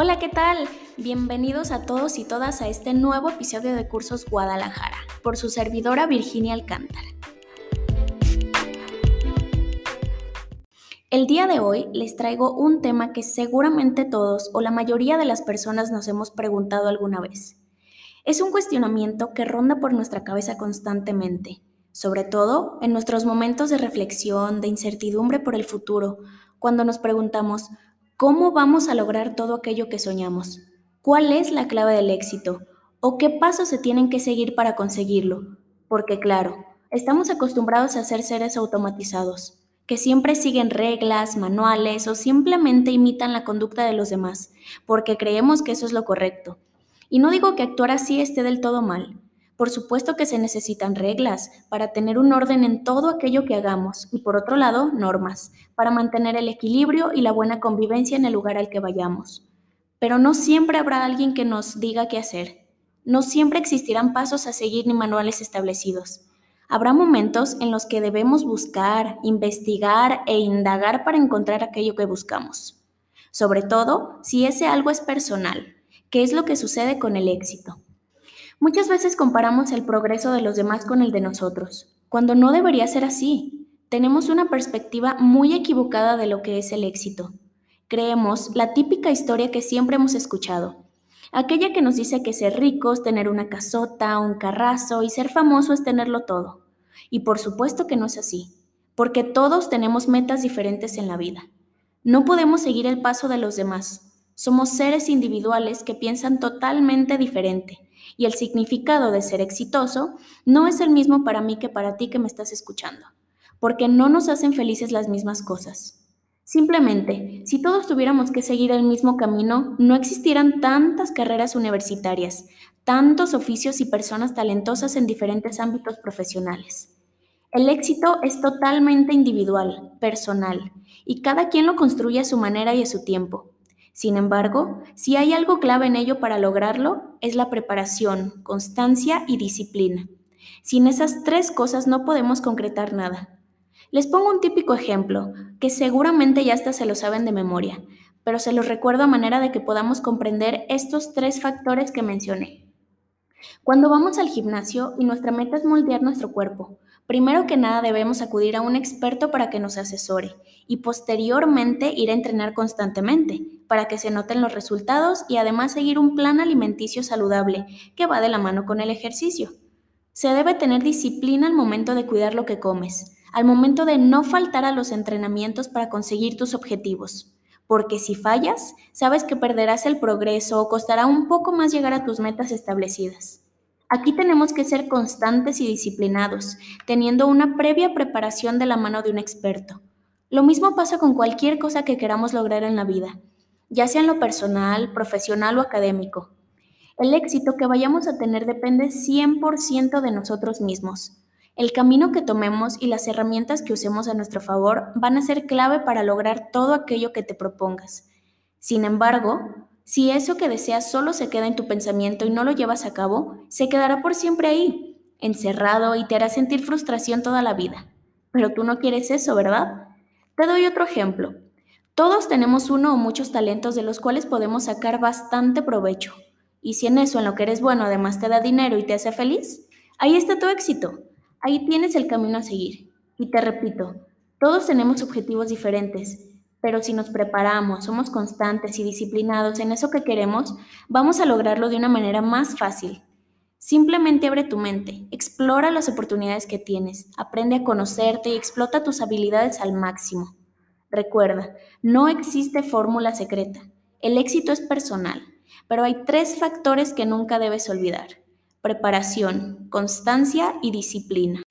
Hola, ¿qué tal? Bienvenidos a todos y todas a este nuevo episodio de Cursos Guadalajara, por su servidora Virginia Alcántara. El día de hoy les traigo un tema que seguramente todos o la mayoría de las personas nos hemos preguntado alguna vez. Es un cuestionamiento que ronda por nuestra cabeza constantemente, sobre todo en nuestros momentos de reflexión, de incertidumbre por el futuro, cuando nos preguntamos, ¿cómo vamos a lograr todo aquello que soñamos? ¿Cuál es la clave del éxito? ¿O qué pasos se tienen que seguir para conseguirlo? Porque claro, estamos acostumbrados a ser seres automatizados que siempre siguen reglas, manuales o simplemente imitan la conducta de los demás, porque creemos que eso es lo correcto. Y no digo que actuar así esté del todo mal. Por supuesto que se necesitan reglas para tener un orden en todo aquello que hagamos y por otro lado normas para mantener el equilibrio y la buena convivencia en el lugar al que vayamos. Pero no siempre habrá alguien que nos diga qué hacer. No siempre existirán pasos a seguir ni manuales establecidos. Habrá momentos en los que debemos buscar, investigar e indagar para encontrar aquello que buscamos. Sobre todo si ese algo es personal, que es lo que sucede con el éxito. Muchas veces comparamos el progreso de los demás con el de nosotros, cuando no debería ser así. Tenemos una perspectiva muy equivocada de lo que es el éxito. Creemos la típica historia que siempre hemos escuchado, Aquella que nos dice que ser ricos, tener una casota, un carrazo y ser famoso es tenerlo todo. Y por supuesto que no es así, porque todos tenemos metas diferentes en la vida. No podemos seguir el paso de los demás. Somos seres individuales que piensan totalmente diferente y el significado de ser exitoso no es el mismo para mí que para ti que me estás escuchando, porque no nos hacen felices las mismas cosas. Simplemente, si todos tuviéramos que seguir el mismo camino, no existieran tantas carreras universitarias, tantos oficios y personas talentosas en diferentes ámbitos profesionales. El éxito es totalmente individual, personal, y cada quien lo construye a su manera y a su tiempo. Sin embargo, si hay algo clave en ello para lograrlo, es la preparación, constancia y disciplina. Sin esas tres cosas no podemos concretar nada. Les pongo un típico ejemplo, que seguramente ya hasta se lo saben de memoria, pero se los recuerdo a manera de que podamos comprender estos tres factores que mencioné. Cuando vamos al gimnasio y nuestra meta es moldear nuestro cuerpo, primero que nada debemos acudir a un experto para que nos asesore y posteriormente ir a entrenar constantemente para que se noten los resultados y además seguir un plan alimenticio saludable que va de la mano con el ejercicio. Se debe tener disciplina al momento de cuidar lo que comes al momento de no faltar a los entrenamientos para conseguir tus objetivos. Porque si fallas, sabes que perderás el progreso o costará un poco más llegar a tus metas establecidas. Aquí tenemos que ser constantes y disciplinados, teniendo una previa preparación de la mano de un experto. Lo mismo pasa con cualquier cosa que queramos lograr en la vida, ya sea en lo personal, profesional o académico. El éxito que vayamos a tener depende 100% de nosotros mismos. El camino que tomemos y las herramientas que usemos a nuestro favor van a ser clave para lograr todo aquello que te propongas. Sin embargo, si eso que deseas solo se queda en tu pensamiento y no lo llevas a cabo, se quedará por siempre ahí, encerrado y te hará sentir frustración toda la vida. Pero tú no quieres eso, ¿verdad? Te doy otro ejemplo. Todos tenemos uno o muchos talentos de los cuales podemos sacar bastante provecho. Y si en eso en lo que eres bueno además te da dinero y te hace feliz, ahí está tu éxito. Ahí tienes el camino a seguir. Y te repito, todos tenemos objetivos diferentes, pero si nos preparamos, somos constantes y disciplinados en eso que queremos, vamos a lograrlo de una manera más fácil. Simplemente abre tu mente, explora las oportunidades que tienes, aprende a conocerte y explota tus habilidades al máximo. Recuerda, no existe fórmula secreta. El éxito es personal, pero hay tres factores que nunca debes olvidar preparación, constancia y disciplina.